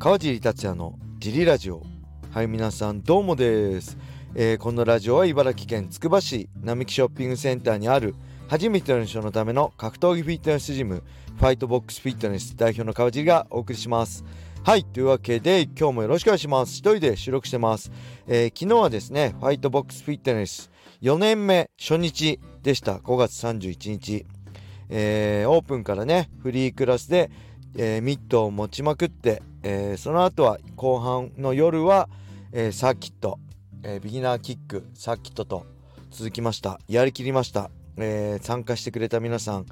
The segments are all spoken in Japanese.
川尻達也のジリラジオ。はい皆さんどうもです、えー、このラジオは茨城県つくば市並木ショッピングセンターにある初めての人のための格闘技フィットネスジムファイトボックスフィットネス代表の川尻がお送りします。はいというわけで今日もよろしくお願いします。一人で収録してます、えー、昨日はですねファイトボックスフィットネス4年目初日でした。5月31日、えー、オープンからねフリークラスで、えー、ミットを持ちまくってえー、その後は後半の夜は、えー、サーキット、え、ビギナーキックサーキットと続きました。やりきりました、え参加してくれた皆さん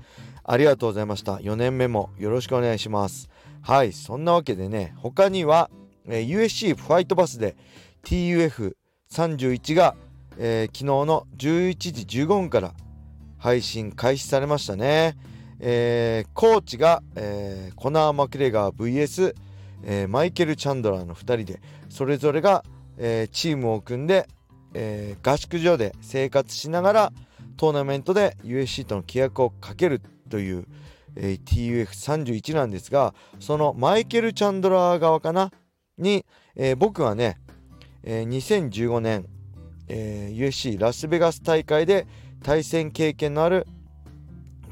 ありがとうございました。4年目もよろしくお願いします。はいそんなわけでね他には、え USC ファイトバスで TUF31 が、え昨日の11時15分から配信開始されましたね。えー、コーチが、えー、コナー・マクレガー VS えー、マイケル・チャンドラーの2人でそれぞれが、えー、チームを組んで、えー、合宿所で生活しながらトーナメントで USC との契約をかけるという、え TUF31 なんですがそのマイケル・チャンドラー側かな？に、え僕はね、え2015年、え USC ラスベガス大会で対戦経験のある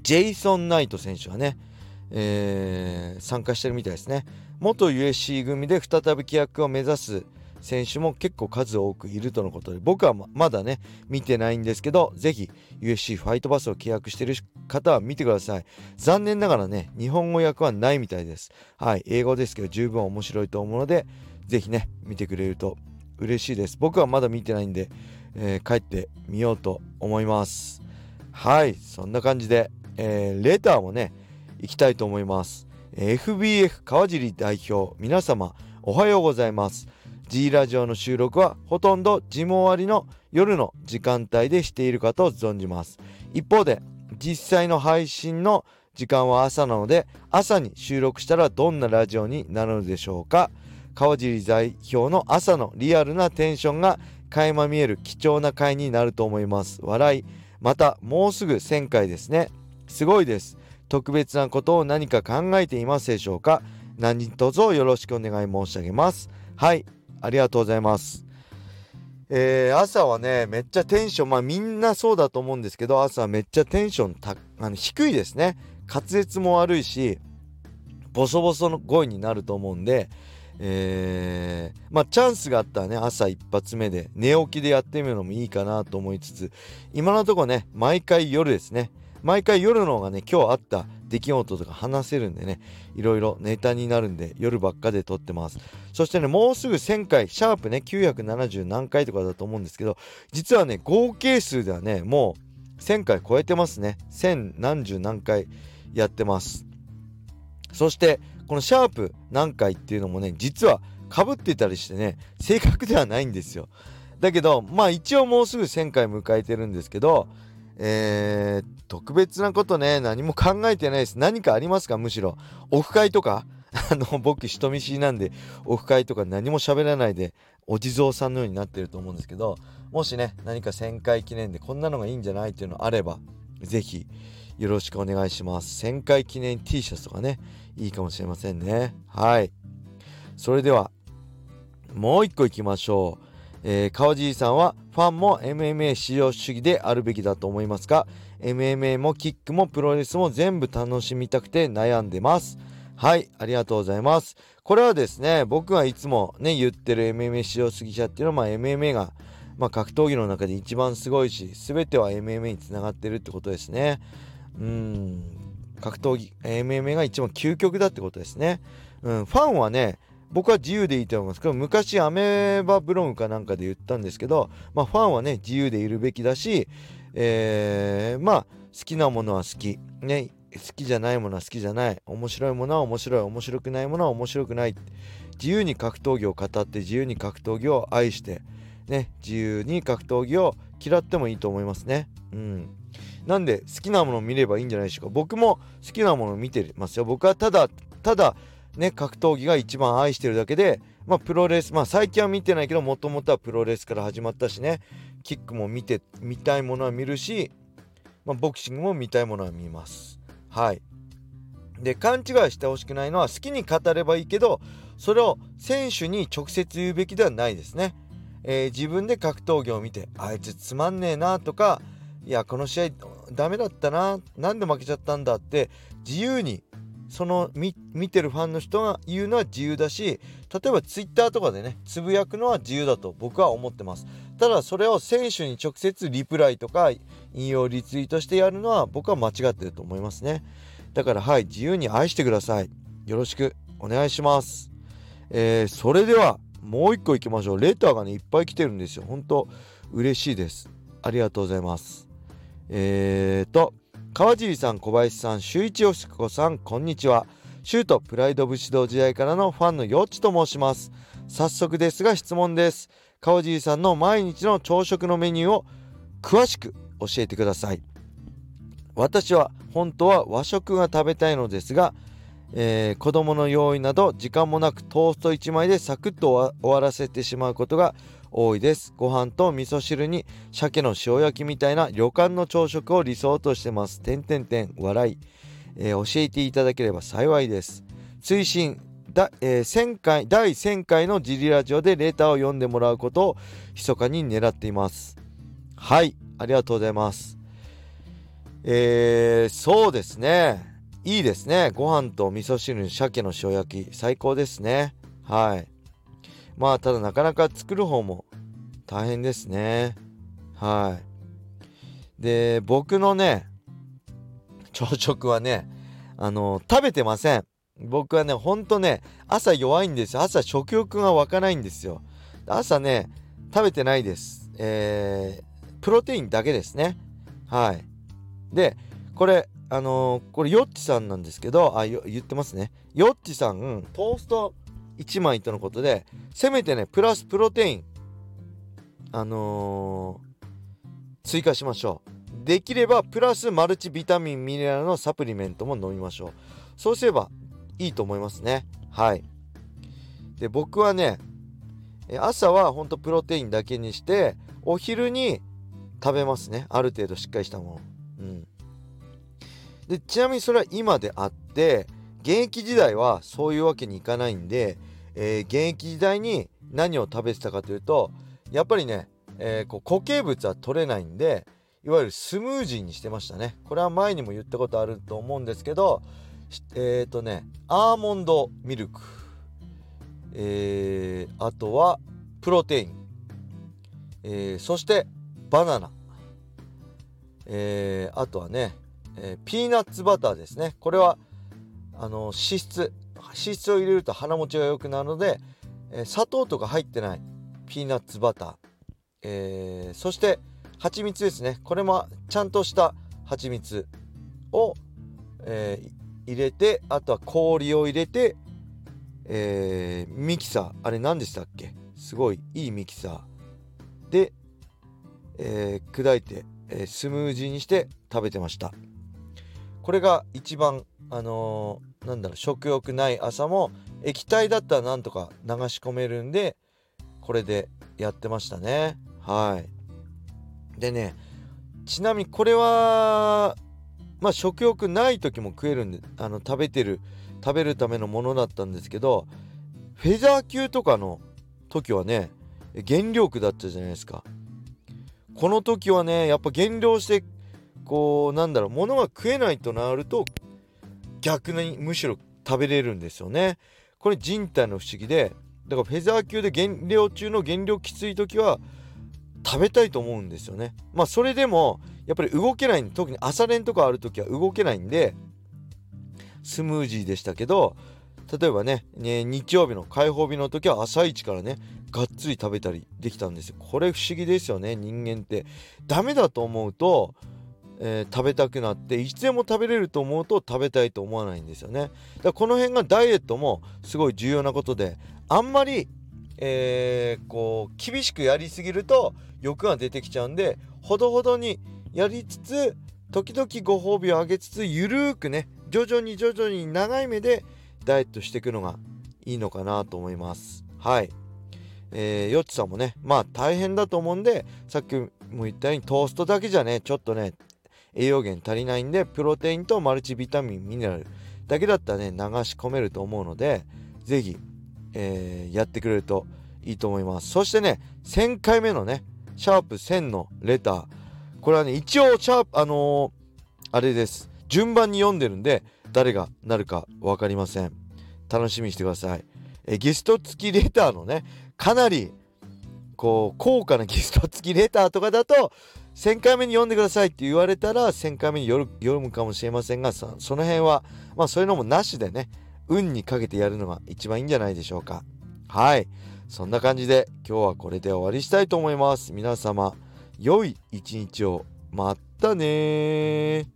ジェイソン・ナイト選手がね、え参加してるみたいですね。元 USC 組で再び規約を目指す選手も結構数多くいるとのことで僕はまだね見てないんですけどぜひ USC ファイトバスを契約してる方は見てください。残念ながらね日本語訳はないみたいです。はい英語ですけど十分面白いと思うのでぜひね見てくれると嬉しいです。僕はまだ見てないんで、えー、帰ってみようと思います。はいそんな感じで、えー、レターもね行きたいと思います。FBF 川尻代表皆様おはようございます。G ラジオの収録はほとんど事務終わりの夜の時間帯でしているかと存じます。一方で実際の配信の時間は朝なので朝に収録したらどんなラジオになるのでしょうか。川尻代表の朝のリアルなテンションが垣間見える貴重な回になると思います。笑い。またもうすぐ1000回ですね。すごいです。特別なことを何か考えていますでしょうか？何卒よろしくお願い申し上げます。はいありがとうございます。えー、朝はねめっちゃテンションまあみんなそうだと思うんですけど朝はめっちゃテンションたあの低いですね。滑舌も悪いしボソボソの声になると思うんでえー、まあチャンスがあったらね朝一発目で寝起きでやってみるのもいいかなと思いつつ今のところね毎回夜ですね。毎回夜の方がね今日あった出来事とか話せるんでねいろいろネタになるんで夜ばっかで撮ってます。そしてねもうすぐ1000回シャープね970何回とかだと思うんですけど実はね合計数ではねもう1000回超えてますね。1000何十何回やってます。そしてこのシャープ何回っていうのもね実はかぶってたりしてね正確ではないんですよだけどまあ一応もうすぐ1000回迎えてるんですけどえー、特別なことね、何も考えてないです。何かありますか？むしろ。オフ会とか？あの、僕、人見知りなんで、オフ会とか何も喋らないで、お地蔵さんのようになってると思うんですけど、もしね、何か1000回記念でこんなのがいいんじゃないっていうのあれば、ぜひ、よろしくお願いします。1000回記念 T シャツとかね、いいかもしれませんね。はい。それでは、もう一個いきましょう。えー、川尻さんはファンも MMA 使用主義であるべきだと思いますが MMA もキックもプロレスも全部楽しみたくて悩んでますはいありがとうございますこれはですね僕がいつもね言ってる MMA 使用主義者っていうのは、まあ、MMA が、まあ、格闘技の中で一番すごいし全ては MMA につながってるってことですねうん。格闘技 MMA が一番究極だってことですね。うん。ファンはね僕は自由でいいと思います。けど昔アメーバブログかなんかで言ったんですけど、まあ、ファンはね自由でいるべきだし、えー、まあ好きなものは好き、ね、好きじゃないものは好きじゃない。面白いものは面白い。面白くないものは面白くない。自由に格闘技を語って自由に格闘技を愛してね。自由に格闘技を嫌ってもいいと思いますね。うん。なんで好きなものを見ればいいんじゃないでしょうか僕も好きなものを見てますよ僕はただただね、格闘技が一番愛してるだけで、まあ、プロレス、まあ、最近は見てないけど、もともとはプロレスから始まったしね、キックも見て、見たいものは見るし、まあ、ボクシングも見たいものは見ます。はい。で、勘違いしてほしくないのは、好きに語ればいいけど、それを選手に直接言うべきではないですね、えー、自分で格闘技を見てあいつつまんねえなとかいやこの試合ダメだったななんで負けちゃったんだって自由にその見てるファンの人が言うのは自由だし例えばツイッターとかでねつぶやくのは自由だと僕は思ってます。ただそれを選手に直接リプライとか引用リツイートしてやるのは僕は間違ってると思いますね。だからはい自由に愛してください。よろしくお願いします。えー、それではもう一個いきましょう。レターがねいっぱい来てるんですよ。本当嬉しいです。ありがとうございます。えーと川尻さん小林さん周一よしこさんこんにちは。シュートプライド武士道時代からのファンのよっちと申します。早速ですが質問です。川尻さんの毎日の朝食のメニューを詳しく教えてください。私は本当は和食が食べたいのですが、えー、子供の用意など時間もなくトースト1枚でサクッと終わらせてしまうことが多いです。ご飯と味噌汁に鮭の塩焼きみたいな旅館の朝食を理想としてます。てんてんてん笑い、えー、教えていただければ幸いです。推進だ、えー、1000回第1000回のジリラジオでレターを読んでもらうことを密かに狙っています。はいありがとうございます。えー、そうですね。いいですね。ご飯と味噌汁に鮭の塩焼き。最高ですね。はい。まあただなかなか作る方も大変ですね。はい。で僕のね朝食はねあの食べてません。僕はねほんとね朝弱いんですよ。朝食欲が湧かないんですよ。朝ね食べてないです。えー、プロテインだけですね。はい。でこれあのー、これヨッチさんなんですけどあ言ってますね。ヨッチさんトースト1枚とのことでせめてねプラスプロテインあのー、追加しましょう。できればプラスマルチビタミンミネラルのサプリメントも飲みましょう。そうすればいいと思いますね。はい。で僕はね朝はほんとプロテインだけにしてお昼に食べますね。ある程度しっかりしたもの。うん。でちなみにそれは今であって現役時代はそういうわけにいかないんでえー、現役時代に何を食べてたかというとやっぱりね、えー、こう固形物は取れないんでいわゆるスムージーにしてましたね。これは前にも言ったことあると思うんですけどえっ、ー、とねアーモンドミルク。えー、あとはプロテイン、えー、そしてバナナ、えー、あとはね、えー、ピーナッツバターですね。これはあの脂質脂質を入れると腹持ちが良くなるので、えー、砂糖とか入ってないピーナッツバター、えー、そして蜂蜜ですね。これもちゃんとした蜂蜜を、えー、入れてあとは氷を入れて、えー、ミキサー。あれ何でしたっけ？すごいいいミキサーで、え、砕いて、えスムージーにして食べてました。これが一番あのー、なんだろう食欲ない朝も液体だったらなんとか流し込めるんでこれでやってましたね。はい。でねちなみにこれはまあ食欲ない時も食えるんであの食べてる食べるためのものだったんですけどフェザー級とかの時はね減量区だったじゃないですか。この時はねやっぱ減量してこうなんだろう物が食えないとなると逆にむしろ食べれるんですよね。これ人体の不思議でだからフェザー級で減量中の減量きつい時は食べたいと思うんですよね。まあそれでもやっぱり動けない特に朝練とかある時は動けないんでスムージーでしたけど例えばねね日曜日の開放日の時は朝一からねがっつり食べたりできたんですよ。これ不思議ですよね人間って。ダメだと思うとえー、食べたくなっていつでも食べれると思うと食べたいと思わないんですよね。だからこの辺がダイエットもすごい重要なことであんまり、えー、こう厳しくやりすぎると欲が出てきちゃうんでほどほどにやりつつ時々ご褒美をあげつつゆるーくね徐々に徐々に長い目でダイエットしていくのがいいのかなと思います。はい。えー、よっちさんもねまあ大変だと思うんでさっきも言ったようにトーストだけじゃねちょっとね栄養源足りないんでプロテインとマルチビタミンミネラルだけだったらね流し込めると思うので是非、えー、やってくれるといいと思います。そしてね1000回目のねシャープ1000のレター。これはね一応シャープあのー、あれです。順番に読んでるんで誰がなるか分かりません。楽しみにしてください。えゲスト付きレターのねかなりこう高価なゲスト付きレターとかだと1000回目に読んでくださいって言われたら1000回目に読むかもしれませんがその辺はまあそういうのもなしでね運にかけてやるのが一番いいんじゃないでしょうか。はい。そんな感じで今日はこれで終わりしたいと思います。皆様良い一日を。またね